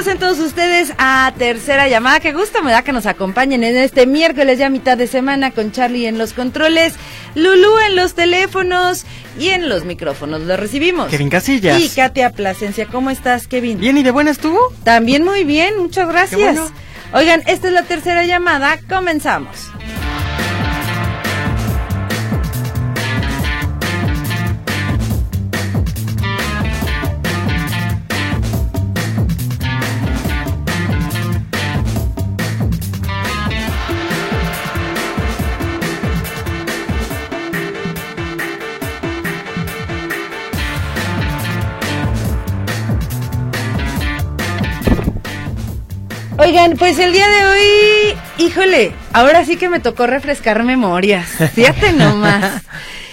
Bienvenidos en todos ustedes a Tercera Llamada. Qué gusto me da que nos acompañen en este miércoles ya mitad de semana con Charlie en los controles, Lulú en los teléfonos y en los micrófonos. Lo recibimos. Kevin Casillas. Y Katia Plasencia. ¿Cómo estás, Kevin? Bien, ¿y de buena estuvo? También muy bien, muchas gracias. Oigan, esta es la tercera llamada. Comenzamos. Oigan, pues el día de hoy, híjole, ahora sí que me tocó refrescar memorias. Fíjate nomás.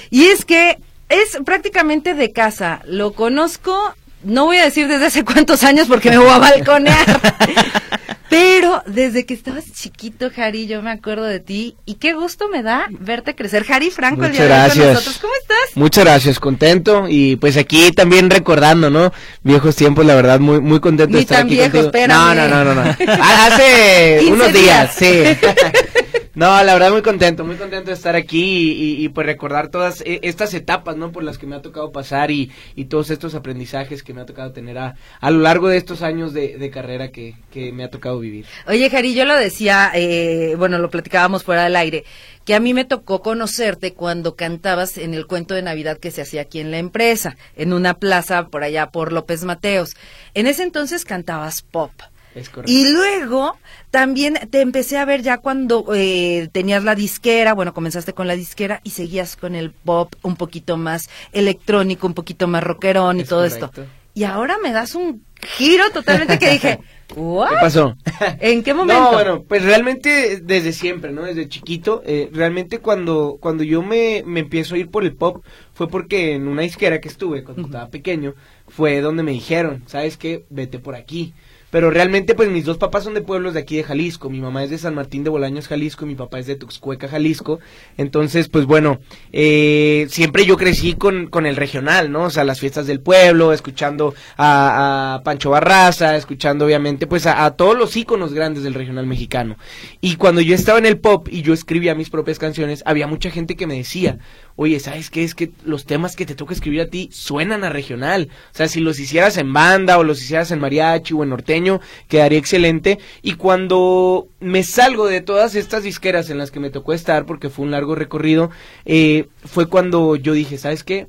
Y es que es prácticamente de casa. Lo conozco, no voy a decir desde hace cuántos años porque me voy a balconear. Pero desde que estabas chiquito, Jari, yo me acuerdo de ti y qué gusto me da verte crecer. Jari Franco, el día de hoy con nosotros. ¿Cómo estás? Muchas gracias, contento y pues aquí también recordando, ¿no? Viejos tiempos, la verdad, muy muy contento de estar aquí viejos, contigo. No, no, no, no, no. Hace unos días, sí. No, la verdad muy contento, muy contento de estar aquí y, pues recordar todas e, estas etapas, ¿no? Por las que me ha tocado pasar y, todos estos aprendizajes que me ha tocado tener a, a lo largo de estos años de, carrera que, que, me ha tocado vivir. Oye, Jari, yo lo decía, eh, bueno, lo platicábamos fuera del aire, que a mí me tocó conocerte cuando cantabas en el cuento de Navidad que se hacía aquí en la empresa, en una plaza por allá por López Mateos. En ese entonces cantabas pop. Y luego también te empecé a ver ya cuando eh, tenías la disquera, bueno, comenzaste con la disquera y seguías con el pop un poquito más electrónico, un poquito más rockerón y todo esto. Y ahora me das un giro totalmente que dije, ¿qué pasó? ¿En qué momento? No, bueno, pues realmente desde siempre, ¿no? Desde chiquito, eh, realmente cuando, cuando yo me, me empiezo a ir por el pop fue porque en una disquera que estuve cuando estaba pequeño fue donde me dijeron, ¿sabes qué? Vete por aquí. Pero realmente, pues mis dos papás son de pueblos de aquí de Jalisco. Mi mamá es de San Martín de Bolaños, Jalisco, y mi papá es de Tuxcueca, Jalisco. Entonces, pues bueno, eh, siempre yo crecí con, con el regional, ¿no? O sea, las fiestas del pueblo, escuchando a, Pancho Barraza, escuchando obviamente, pues a, a, todos los íconos grandes del regional mexicano. Y cuando yo estaba en el pop y yo escribía mis propias canciones, había mucha gente que me decía, oye, ¿sabes qué? Es que los temas que te toca escribir a ti suenan a regional. O sea, si los hicieras en banda o los hicieras en mariachi o en norteño, quedaría excelente. Y cuando me salgo de todas estas disqueras en las que me tocó estar, porque fue un largo recorrido, eh, fue cuando yo dije, ¿sabes qué?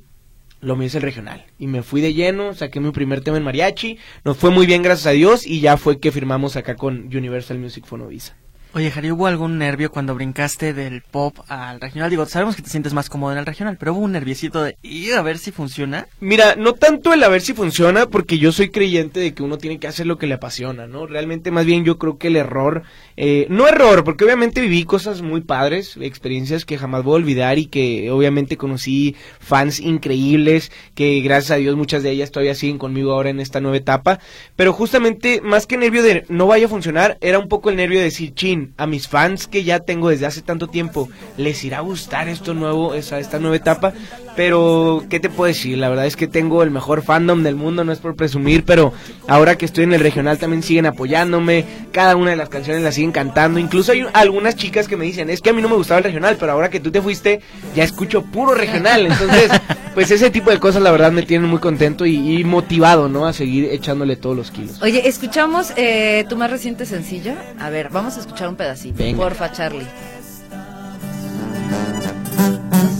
lo mío es el regional. Y me fui de lleno, saqué mi primer tema en mariachi, nos fue muy bien gracias a Dios y ya fue que firmamos acá con Universal Music Fonovisa. Oye, Jari, ¿hubo algún nervio cuando brincaste del pop al regional? Digo, sabemos que te sientes más cómodo en el regional, pero hubo un nerviosito de ir a ver si funciona. Mira, no tanto el a ver si funciona, porque yo soy creyente de que uno tiene que hacer lo que le apasiona, ¿no? Realmente, más bien, yo creo que el error, eh, no error, porque obviamente viví cosas muy padres, experiencias que jamás voy a olvidar y que obviamente conocí fans increíbles, que gracias a Dios muchas de ellas todavía siguen conmigo ahora en esta nueva etapa, pero justamente, más que nervio de no vaya a funcionar, era un poco el nervio de decir, chin, a mis fans que ya tengo desde hace tanto tiempo, les irá a gustar esto nuevo, esa, esta nueva etapa. Pero, ¿qué te puedo decir? La verdad es que tengo el mejor fandom del mundo, no es por presumir, pero ahora que estoy en el regional también siguen apoyándome, cada una de las canciones las siguen cantando. Incluso hay algunas chicas que me dicen, es que a mí no me gustaba el regional, pero ahora que tú te fuiste, ya escucho puro regional. Entonces, pues ese tipo de cosas la verdad me tienen muy contento y, motivado, ¿no? A seguir echándole todos los kilos. Oye, escuchamos eh, tu más reciente sencillo. A ver, vamos a escuchar un pedacito. Porfa, Charlie.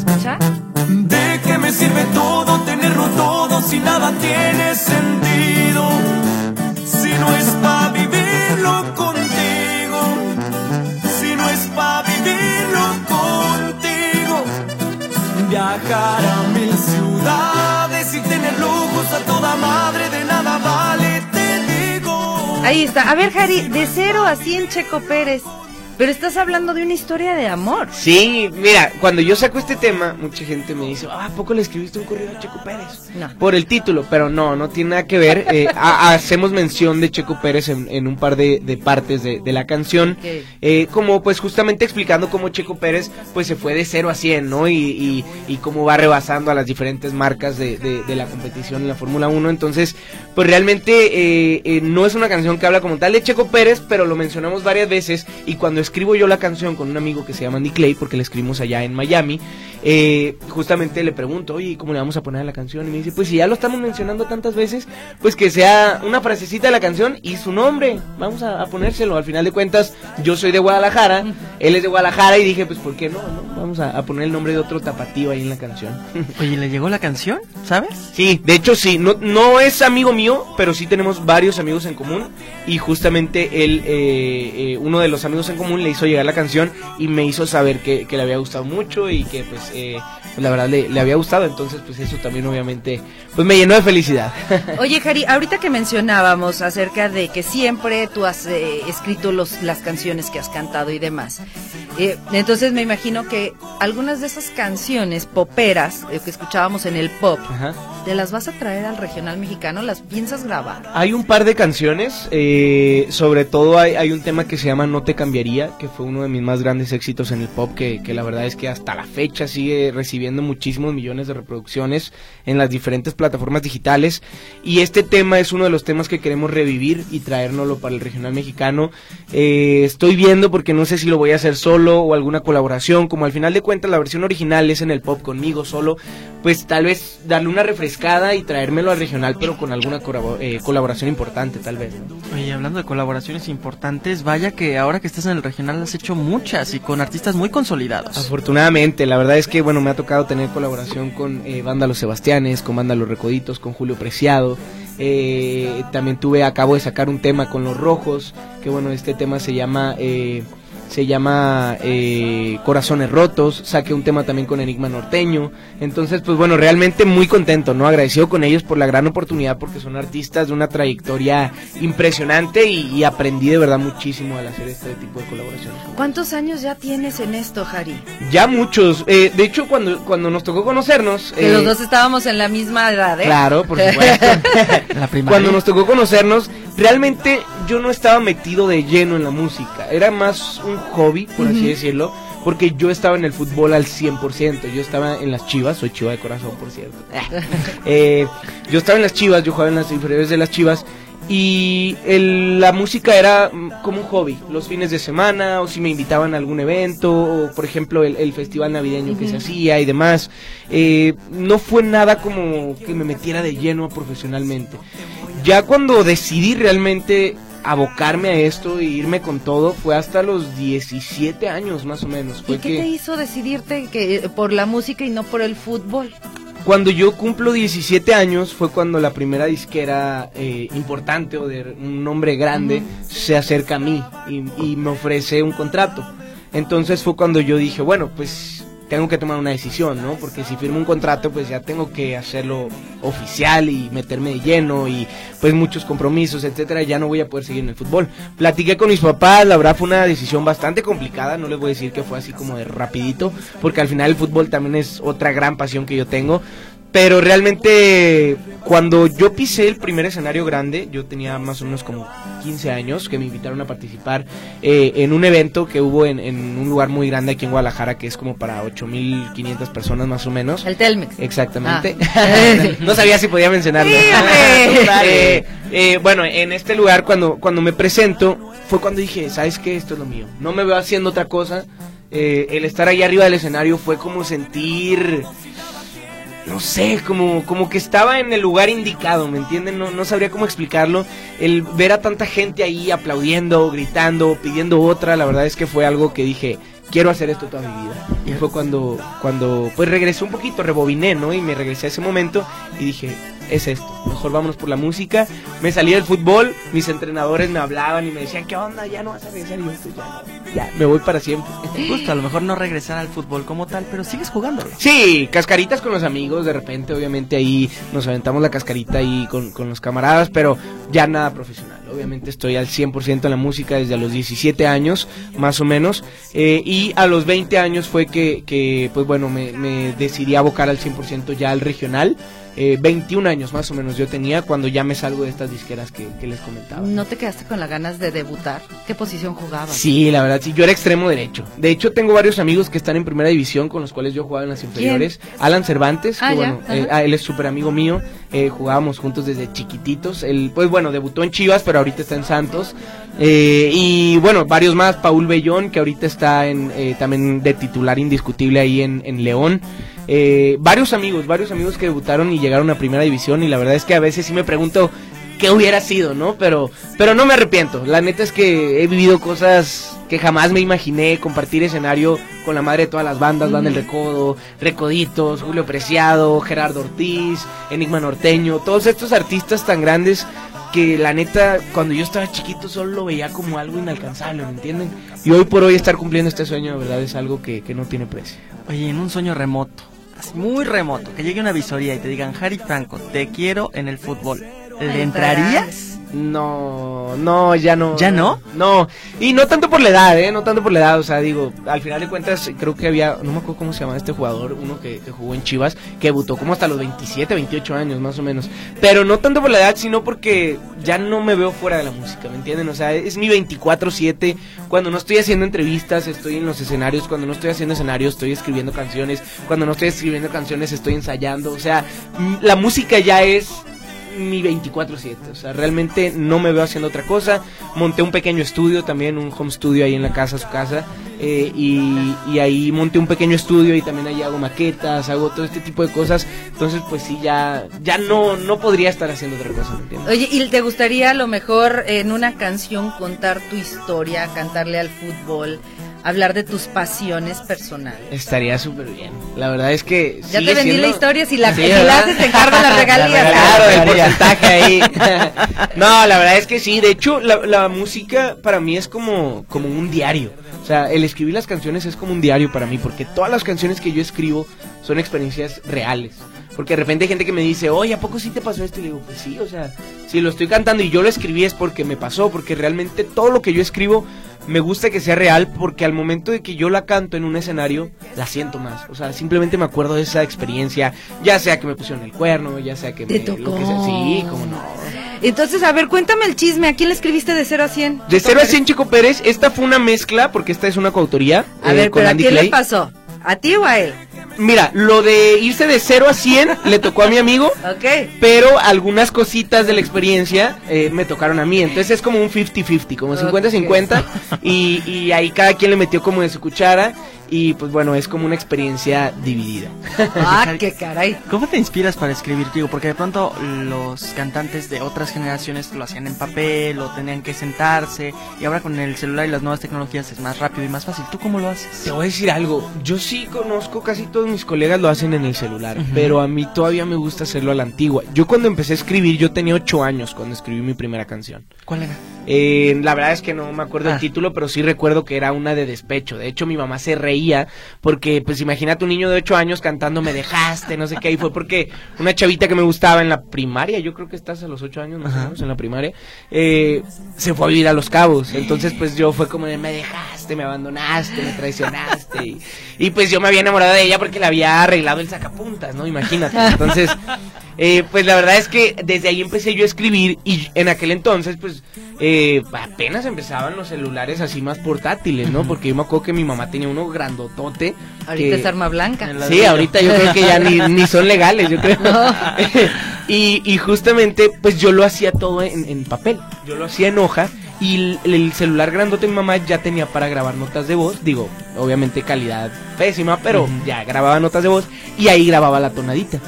¿Escucha? Nada tiene sentido si no es para vivirlo contigo, si no es para vivirlo contigo, viajar a mil ciudades y tener lujos a toda madre de nada vale, te digo. Ahí está. A ver, Jari, de cero a 100 Checo Pérez. Pero estás hablando de una historia de amor. Sí, mira, cuando yo saco este tema, mucha gente me dice, ah, ¿a poco le escribiste un correo a Checo Pérez? No. Por el título, pero no, no tiene nada que ver. Eh, ha- hacemos mención de Checo Pérez en, en un par de, de partes de, de la canción, eh, como pues justamente explicando cómo Checo Pérez pues se fue de 0 a 100, ¿no? Y, y, y cómo va rebasando a las diferentes marcas de, de- de la competición en la Fórmula 1. Entonces, pues realmente eh, eh, no es una canción que habla como tal de Checo Pérez, pero lo mencionamos varias veces y cuando escribo yo la canción con un amigo que se llama Andy Clay, porque la escribimos allá en Miami, eh, justamente le pregunto, oye, ¿cómo le vamos a poner a la canción? Y me dice, pues si ya lo estamos mencionando tantas veces, pues que sea una frasecita de la canción y su nombre, vamos a, a ponérselo. Al final de cuentas, yo soy de Guadalajara, él es de Guadalajara y dije, pues ¿por qué no? no? Vamos a, a poner el nombre de otro tapatío ahí en la canción. Oye, ¿le llegó la canción? ¿Sabes? Sí, de hecho sí, no, no es amigo mío, pero sí tenemos varios amigos en común y justamente él, eh, eh, uno de los amigos en común le hizo llegar la canción y me hizo saber que, que le había gustado mucho y que pues, eh, pues, la verdad le, le había gustado, entonces pues eso también obviamente pues me llenó de felicidad. Oye, Jari, ahorita que mencionábamos acerca de que siempre tú has eh, escrito los, las canciones que has cantado y demás, eh, entonces me imagino que algunas de esas canciones poperas eh, que escuchábamos en el pop, Ajá. ¿Te las vas a traer al regional mexicano? ¿Las piensas grabar? Hay un par de canciones, eh, sobre todo hay, un tema que se llama No te cambiaría, que fue uno de mis más grandes éxitos en el pop, que, que la verdad es que hasta la fecha sigue recibiendo muchísimos millones de reproducciones en las diferentes plataformas digitales. Y este tema es uno de los temas que queremos revivir y traérnoslo para el regional mexicano. Eh, estoy viendo porque no sé si lo voy a hacer solo o alguna colaboración, como al final de cuentas la versión original es en el pop conmigo solo, pues tal vez darle una refrescada y traérmelo al regional, pero con alguna eh, colaboración importante, tal vez. ¿no? Oye, hablando de colaboraciones importantes, vaya que ahora que estás en el regional has hecho muchas y con artistas muy consolidados. Afortunadamente, la verdad es que bueno, me ha tocado tener colaboración con eh, Banda Los Sebastianes, con Banda Los Recoditos, con Julio Preciado. Eh, también tuve, acabo de sacar un tema con Los Rojos, que bueno, este tema se llama... eh, se llama eh, Corazones Rotos, saqué un tema también con Enigma Norteño, entonces pues bueno, realmente muy contento, ¿no? Agradecido con ellos por la gran oportunidad porque son artistas de una trayectoria impresionante y, y aprendí de verdad muchísimo al hacer este tipo de colaboraciones. ¿Cuántos años ya tienes en esto, Jari? Ya muchos. Eh, de hecho, cuando, cuando nos tocó conocernos... Que eh, los dos estábamos en la misma edad, ¿eh? Claro, por supuesto. La primaria. cuando nos tocó conocernos, realmente yo no estaba metido de lleno en la música. Era más un hobby, por así decirlo. Porque yo estaba en el fútbol al 100%. Yo estaba en las chivas. Soy chiva de corazón, por cierto. Eh, yo estaba en las chivas. Yo jugaba en las inferiores de las chivas. Y el- la música era mm, como un hobby, los fines de semana, o si me invitaban a algún evento, o por ejemplo el, el festival navideño que se hacía y demás. Eh, no fue nada como que me metiera de lleno profesionalmente. Ya cuando decidí realmente abocarme a esto e irme con todo, fue hasta los 17 años más o menos. ¿Y qué que te hizo decidirte que eh, por la música y no por el fútbol? cuando yo cumplo 17 años fue cuando la primera disquera eh, importante o de un nombre grande se acerca a mí y, y me ofrece un contrato. Entonces fue cuando yo dije, bueno, pues tengo que tomar una decisión, ¿no? Porque si firmo un contrato, pues ya tengo que hacerlo oficial y meterme de lleno y pues muchos compromisos, etcétera, ya no voy a poder seguir en el fútbol. Platiqué con mis papás, la verdad fue una decisión bastante complicada, no les voy a decir que fue así como de rapidito, porque al final el fútbol también es otra gran pasión que yo tengo. Pero realmente cuando yo pisé el primer escenario grande, yo tenía más o menos como 15 años que me invitaron a participar eh, en un evento que hubo en, en un lugar muy grande aquí en Guadalajara, que es como para 8.500 personas más o menos. El Telmex. Exactamente. Ah. no sabía si podía mencionarlo. Eh, eh, bueno, en este lugar cuando, cuando me presento fue cuando dije, ¿sabes qué? Esto es lo mío. No me veo haciendo otra cosa. Eh, el estar ahí arriba del escenario fue como sentir no sé, como, como que estaba en el lugar indicado, ¿me entienden? No, no sabría cómo explicarlo. El ver a tanta gente ahí aplaudiendo, gritando, pidiendo otra, la verdad es que fue algo que dije, quiero hacer esto toda mi vida. Y fue cuando, cuando pues regresé un poquito, rebobiné, ¿no? Y me regresé a ese momento y dije, es esto, mejor vámonos por la música. Me salí del fútbol, mis entrenadores me hablaban y me decían, ¿qué onda? Ya no vas a regresar. Y yo, pues ya, me voy para siempre. Justo, a lo mejor no regresar al fútbol como tal, pero sigues jugando. Sí, cascaritas con los amigos, de repente, obviamente ahí nos aventamos la cascarita ahí con, con los camaradas, pero ya nada profesional. Obviamente estoy al 100% en la música desde los 17 años, más o menos, eh, y a los 20 años fue que, que pues bueno, me, me decidí a abocar al 100% ya al regional. Eh, 21 años más o menos yo tenía cuando ya me salgo de estas disqueras que, que les comentaba. ¿No te quedaste con las ganas de debutar? ¿Qué posición jugabas? Sí, la verdad, sí, yo era extremo derecho. De hecho, tengo varios amigos que están en primera división con los cuales yo jugaba en las inferiores. Alan Cervantes, Ah, que bueno, eh, ah, él es súper amigo mío. eh, jugábamos juntos desde chiquititos. Él, pues bueno, debutó en Chivas, pero ahorita está en Santos. Eh, y bueno, varios más. Paul Bellón, que ahorita está en, eh, también de titular indiscutible ahí en, en León. Eh, varios amigos, varios amigos que debutaron y llegaron a primera división. Y la verdad es que a veces sí me pregunto qué hubiera sido, ¿no? Pero, pero no me arrepiento. La neta es que he vivido cosas que jamás me imaginé compartir escenario con la madre de todas las bandas, Banda El Recodo, Recoditos, Julio Preciado, Gerardo Ortiz, Enigma Norteño, todos estos artistas tan grandes que la neta cuando yo estaba chiquito solo lo veía como algo inalcanzable, ¿me entienden? Y hoy por hoy estar cumpliendo este sueño de verdad es algo que, que no tiene precio. Oye, en un sueño remoto, muy remoto, que llegue una visoría y te digan, Harry Franco, te quiero en el fútbol, ¿le entrarías? No, no, ya no. ¿Ya no? No, y no tanto por la edad, ¿eh? No tanto por la edad, o sea, digo, al final de cuentas creo que había, no me acuerdo cómo se llama este jugador, uno que, que jugó en Chivas, que debutó como hasta los 27, 28 años más o menos. Pero no tanto por la edad, sino porque ya no me veo fuera de la música, ¿me entienden? O sea, es mi 24/7, cuando no estoy haciendo entrevistas, estoy en los escenarios, cuando no estoy haciendo escenarios, estoy escribiendo canciones, cuando no estoy escribiendo canciones, estoy ensayando, o sea, la música ya es mi 24/7, o sea, realmente no me veo haciendo otra cosa. Monté un pequeño estudio también, un home studio ahí en la casa, su casa, eh, y, ahí monté un pequeño estudio y también ahí hago maquetas, hago todo este tipo de cosas. Entonces, pues sí, ya, ya no, no podría estar haciendo otra cosa, ¿me entiendes? Oye, ¿y te gustaría a lo mejor en una canción contar tu historia, cantarle al fútbol, hablar de tus pasiones personales? Estaría súper bien. La verdad es que. Ya te vendí siendo- la historia, si la, Sí, si la haces te encargo las regalías. Claro, el porcentaje ahí. no, la verdad es que sí. De hecho, la, la música para mí es como, como un diario. O sea, el escribir las canciones es como un diario para mí, porque todas las canciones que yo escribo son experiencias reales. Porque de repente hay gente que me dice, oye, ¿a poco sí te pasó esto? Y le digo, pues sí, o sea, si lo estoy cantando y yo lo escribí es porque me pasó, porque realmente todo lo que yo escribo me gusta que sea real, porque al momento de que yo la canto en un escenario, la siento más. O sea, simplemente me acuerdo de esa experiencia, ya sea que me pusieron el cuerno, ya sea que Te me... lo tocó. que sea. Sí, cómo no. Entonces, a ver, cuéntame el chisme. ¿A quién le escribiste de 0 a 100? De 0 a 100 Chico Pérez, esta fue una mezcla, porque esta es una coautoría. A eh, ver, con pero ¿a quién Clay. le pasó? ¿A ti o a él? Mira, lo de irse de 0 a 100 le tocó a mi amigo, Ok. pero algunas cositas de la experiencia eh, me tocaron a mí. Entonces es como un 50-50, como 50-50. Y, y ahí cada quien le metió como de su cuchara. Y pues bueno, es como una experiencia dividida. Ah, qué caray. ¿Cómo te inspiras para escribir, Diego? Porque de pronto los cantantes de otras generaciones lo hacían en papel o tenían que sentarse y ahora con el celular y las nuevas tecnologías es más rápido y más fácil. ¿Tú cómo lo haces? Te voy a decir algo, yo sí conozco, casi todos mis colegas lo hacen en el celular, pero a mí todavía me gusta hacerlo a la antigua. Yo cuando empecé a escribir, yo tenía 8 años cuando escribí mi primera canción. ¿Cuál era? Eh, la verdad es que no me acuerdo Ah. el título, pero sí recuerdo que era una de despecho. De hecho, mi mamá se reía porque, pues imagínate un niño de 8 años cantando Me dejaste, no sé qué. Y fue porque una chavita que me gustaba en la primaria, yo creo que estás a los 8 años, más o menos, en la primaria, eh, se fue a vivir a Los Cabos. Entonces, pues yo fue como de Me dejaste, me abandonaste, me traicionaste. Y, y, pues yo me había enamorado de ella porque le había arreglado el sacapuntas, ¿no? Imagínate. Entonces. Eh, pues la verdad es que desde ahí empecé yo a escribir y en aquel entonces pues eh, apenas empezaban los celulares así más portátiles, ¿no? Porque yo me acuerdo que mi mamá tenía uno grandotote. Ahorita que- es arma blanca. Sí, ahorita yo creo que ya ni, ni son legales, yo creo. y, y justamente, pues yo lo hacía todo en, en papel. Yo lo hacía en hoja. Y el, el celular grandote de mi mamá ya tenía para grabar notas de voz. Digo, obviamente calidad pésima, pero ya grababa notas de voz. Y ahí grababa la tonadita.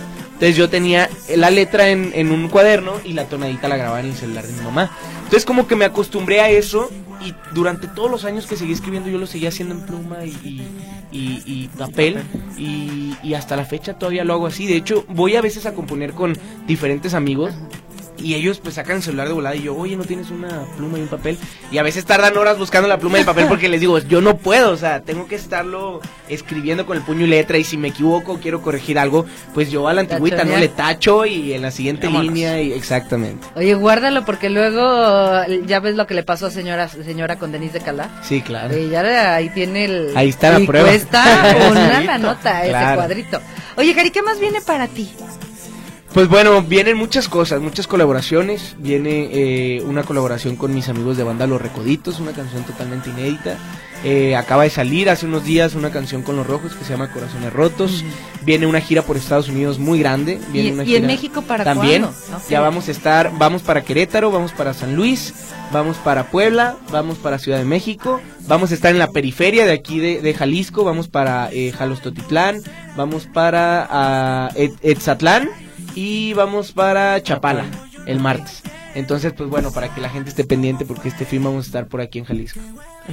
Entonces yo tenía la letra en, en un cuaderno y la tonadita la grababa en el celular de mi mamá. Entonces como que me acostumbré a eso y durante todos los años que seguí escribiendo yo lo seguía haciendo en pluma y, y, papel y hasta la fecha todavía lo hago así. De hecho voy a veces a componer con diferentes amigos y ellos pues sacan el celular de volada y yo, oye, ¿no tienes una pluma y un papel? Y a veces tardan horas buscando la pluma y el papel porque les digo, yo no puedo, o sea, tengo que estarlo escribiendo con el puño y letra y si me equivoco, quiero corregir algo, pues yo a la antigüita, ¿no? Le tacho y en la siguiente Vámonos. línea y exactamente. Oye, guárdalo porque luego ya ves lo que le pasó a señora señora con Denise de Calá. Sí, claro. Eh, ya ahí tiene el. Ahí está la y prueba. Cuesta una la nota, ese cuadrito. Oye, Cari, ¿qué más viene para ti? Pues bueno, vienen muchas cosas, muchas colaboraciones. Viene eh, una colaboración con mis amigos de banda Los Recoditos, una canción totalmente inédita. Eh, acaba de salir hace unos días una canción con Los Rojos que se llama Corazones Rotos. Viene una gira por Estados Unidos muy grande. Viene ¿Y, una y en gira- México para También. Ya vamos a estar, vamos para Querétaro, vamos para San Luis, vamos para Puebla, vamos para Ciudad de México, vamos a estar en la periferia de aquí de, de Jalisco, vamos para eh, Jalostotitlán, vamos para Et- Etzatlán y vamos para Chapala el martes. Entonces, pues bueno, para que la gente esté pendiente porque este film vamos a estar por aquí en Jalisco.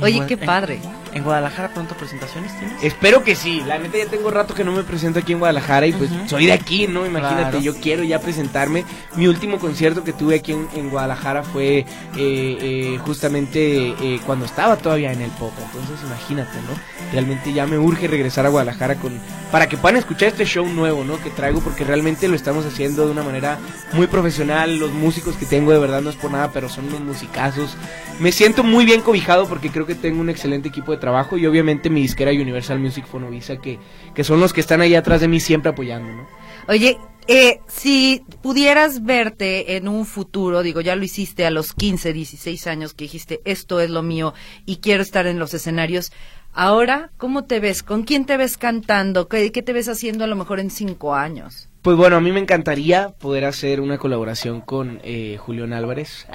Oye, qué padre. En Guadalajara pronto presentaciones tienes. Espero que sí, la neta ya tengo rato que no me presento aquí en Guadalajara y pues Ujú. soy de aquí, ¿no? Imagínate, Claro. yo quiero ya presentarme. Mi último concierto que tuve aquí en, en Guadalajara fue eh, eh, justamente eh, cuando estaba todavía en el pop, entonces imagínate, ¿no? Realmente ya me urge regresar a Guadalajara con para que puedan escuchar este show nuevo, ¿no? Que traigo porque realmente lo estamos haciendo de una manera muy profesional. Los músicos que tengo de verdad no es por nada, pero son unos musicazos. Me siento muy bien cobijado porque creo que tengo un excelente equipo de trabajo y obviamente mi disquera Universal Music Fonovisa que, que son los que están ahí atrás de mí siempre apoyando, ¿no? Oye, eh, si pudieras verte en un futuro, digo, ya lo hiciste a los 15, 16 años que dijiste, esto es lo mío y quiero estar en los escenarios. Ahora, ¿cómo te ves? ¿Con quién te ves cantando? ¿Qué, qué te ves haciendo a lo mejor en cinco años? Pues bueno, a mí me encantaría poder hacer una colaboración con eh, Julián Álvarez.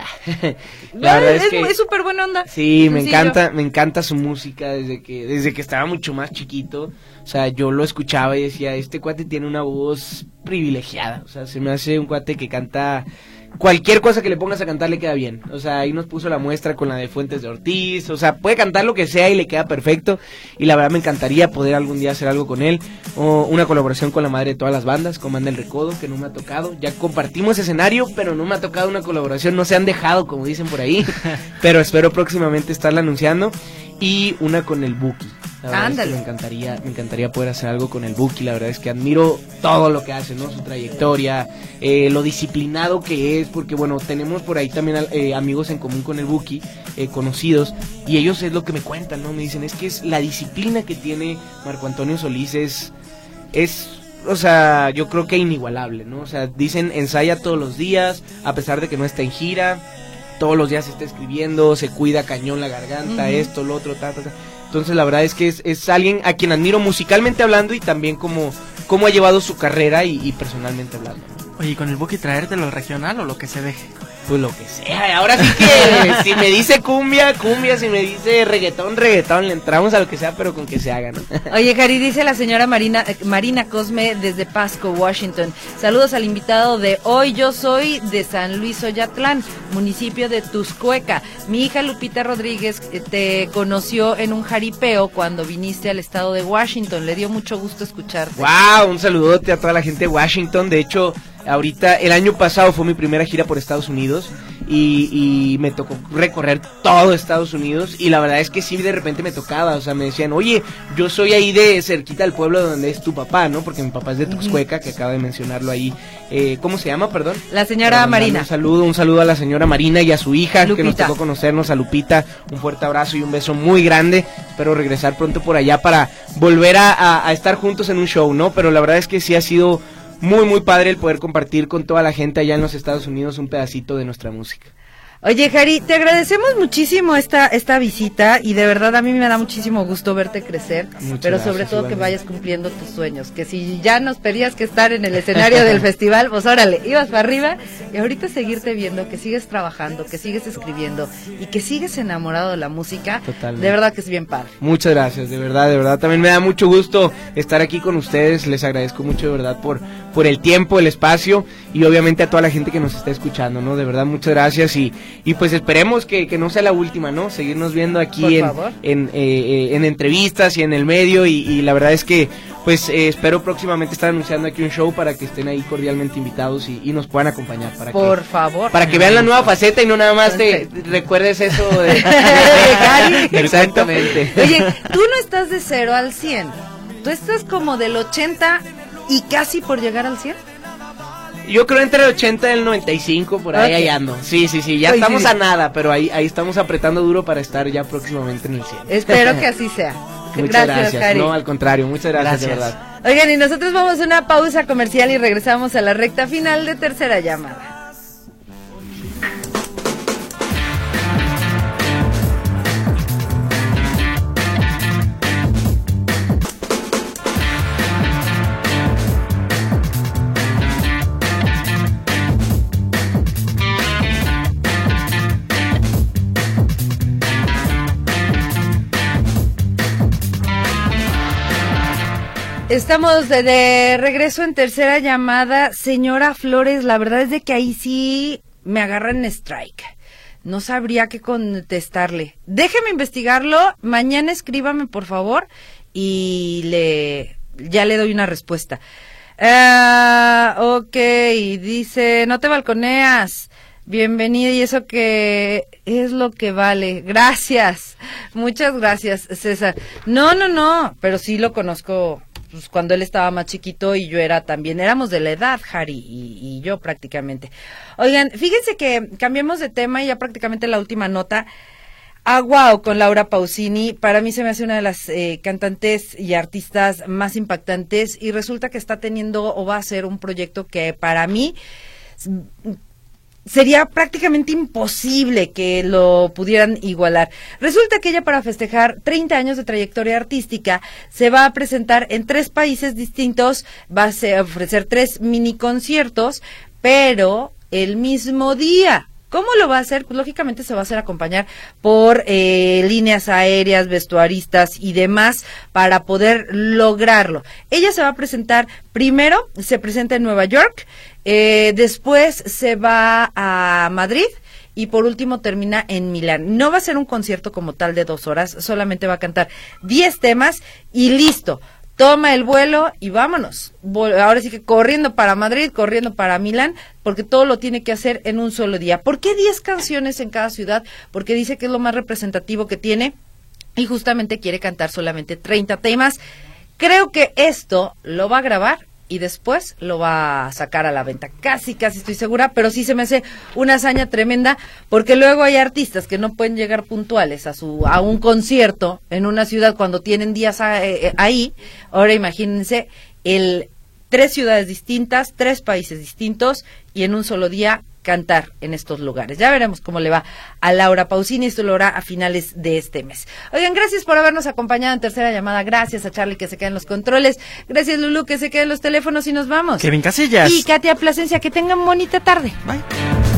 La verdad es que es súper buena onda. Sí, me encanta, me encanta su música desde que desde que estaba mucho más chiquito. O sea, yo lo escuchaba y decía, este cuate tiene una voz privilegiada. O sea, se me hace un cuate que canta cualquier cosa que le pongas a cantar le queda bien. O sea, ahí nos puso la muestra con la de Fuentes de Ortiz. O sea, puede cantar lo que sea y le queda perfecto. Y la verdad me encantaría poder algún día hacer algo con él. O una colaboración con la madre de todas las bandas, con Banda El Recodo, que no me ha tocado. Ya compartimos escenario, pero no me ha tocado una colaboración. No se han dejado, como dicen por ahí. pero espero próximamente estarla anunciando. Y una con el Buki. La verdad es que Ándale. me encantaría, me encantaría poder hacer algo con el Buki. La verdad es que admiro todo lo que hace, ¿no? Su trayectoria, eh, lo disciplinado que es, porque bueno, tenemos por ahí también eh, amigos en común con el Buki, eh, conocidos, y ellos es lo que me cuentan, ¿no? Me dicen, es que es la disciplina que tiene Marco Antonio Solís es, es, o sea, yo creo que inigualable, ¿no? O sea, dicen ensaya todos los días, a pesar de que no está en gira, todos los días está escribiendo, se cuida cañón la garganta, esto, lo otro, ta, ta, ta. Entonces la verdad es que es, es alguien a quien admiro musicalmente hablando y también como, ha llevado su carrera y, personalmente hablando. Oye, ¿y con el Buki traértelo al regional o lo que se deje? Pues lo que sea, ahora sí que si me dice cumbia, cumbia, si me dice reggaetón, reggaetón, le entramos a lo que sea, pero con que se haga, ¿no? Oye, Cari, dice la señora Marina, Marina Cosme desde Pasco, Washington. Saludos al invitado de hoy. Yo soy de San Luis Oyatlán, municipio de Tuscueca. Mi hija Lupita Rodríguez eh, te conoció en un jaripeo cuando viniste al estado de Washington. Le dio mucho gusto escucharte. Wow, un saludote a toda la gente de Washington. De hecho, ahorita, el año pasado fue mi primera gira por Estados Unidos y, y me tocó recorrer todo Estados Unidos y la verdad es que sí, de repente me tocaba, o sea, me decían, oye, yo soy ahí de cerquita del pueblo donde es tu papá, ¿no? Porque mi papá es de Tuxcueca, que acaba de mencionarlo ahí. Eh, ¿Cómo se llama, perdón? La señora Marina. Un saludo, un saludo a la señora Marina y a su hija, que nos tocó conocernos, a Lupita. Un fuerte abrazo y un beso muy grande. Espero regresar pronto por allá para volver a, a- a estar juntos en un show, ¿no? Pero la verdad es que sí ha sido muy, muy padre el poder compartir con toda la gente allá en los Estados Unidos un pedacito de nuestra música. Oye, Jari, te agradecemos muchísimo esta esta visita y de verdad a mí me da muchísimo gusto verte crecer, Muchas pero gracias, sobre todo que vayas cumpliendo tus sueños, que si ya nos pedías que estar en el escenario del festival, pues órale, ibas para arriba y ahorita seguirte viendo, que sigues trabajando, que sigues escribiendo y que sigues enamorado de la música, Totalmente. de verdad que es bien padre. Muchas gracias, de verdad, de verdad. También me da mucho gusto estar aquí con ustedes. Les agradezco mucho, de verdad, por, por el tiempo, el espacio y obviamente a toda la gente que nos está escuchando, ¿no? De verdad, muchas gracias y, y pues esperemos que, que no sea la última, ¿no? Seguirnos viendo aquí en, en, eh, eh, en entrevistas y en el medio y, y la verdad es que pues eh, espero próximamente estar anunciando aquí un show para que estén ahí cordialmente invitados y, y nos puedan acompañar. Para Por que, favor. para que vean la nueva faceta y no nada más te recuerdes eso de... Cari. Exactamente. Oye, tú no estás de 0 al 100. Tú estás como del 80 y casi por llegar al 100. Yo creo entre el 80 y el 95, por ahí, Ok. ahí ando. Sí, sí, sí, ya estamos sí. a nada, pero ahí, ahí estamos apretando duro para estar ya próximamente en el 100. Espero que así sea. Muchas gracias, gracias. Cari. No, al contrario, muchas gracias, de verdad. Oigan, y nosotros vamos a una pausa comercial y regresamos a la recta final de tercera llamada. Estamos de, de regreso en tercera llamada. Señora Flores, la verdad es de que ahí sí me agarran strike. No sabría qué contestarle. Déjeme investigarlo. Mañana escríbame, por favor, y le ya le doy una respuesta. Ah, ok, dice, no te balconeas. Bienvenida y eso que es lo que vale. Gracias. Muchas gracias, César. No, no, no, pero sí lo conozco pues, cuando él estaba más chiquito y yo era también, éramos de la edad, Harry y, yo prácticamente. Oigan, fíjense que cambiamos de tema y ya prácticamente la última nota. Ah, wow, con Laura Pausini. Para mí se me hace una de las eh, cantantes y artistas más impactantes y resulta que está teniendo o va a hacer un proyecto que para mí sería prácticamente imposible que lo pudieran igualar. Resulta que ella para festejar 30 años de trayectoria artística se va a presentar en tres países distintos, va a ofrecer tres mini conciertos, pero el mismo día. ¿Cómo lo va a hacer? Pues lógicamente se va a hacer acompañar por eh, líneas aéreas, vestuaristas y demás para poder lograrlo. Ella se va a presentar, primero se presenta en Nueva York, eh, después se va a Madrid y por último termina en Milán. No va a ser un concierto como tal de dos horas, solamente va a cantar 10 temas y listo. Toma el vuelo y vámonos. Ahora sí que corriendo para Madrid, corriendo para Milán, porque todo lo tiene que hacer en un solo día. ¿Por qué 10 canciones en cada ciudad? Porque dice que es lo más representativo que tiene y justamente quiere cantar solamente 30 temas. Creo que esto lo va a grabar y después lo va a sacar a la venta. Casi, casi estoy segura, pero sí se me hace una hazaña tremenda porque luego hay artistas que no pueden llegar puntuales a su a un concierto en una ciudad cuando tienen días eh, eh, ahí. Ahora imagínense el tres ciudades distintas, tres países distintos y en un solo día cantar en estos lugares. Ya veremos cómo le va a Laura Pausini. Esto lo hará a finales de este mes. Oigan, gracias por habernos acompañado en tercera llamada. Gracias a Charlie que se queda en los controles. Gracias Lulu que se queda en los teléfonos y nos vamos. Kevin Casillas. Y Katia Plasencia, que tengan bonita tarde. Bye.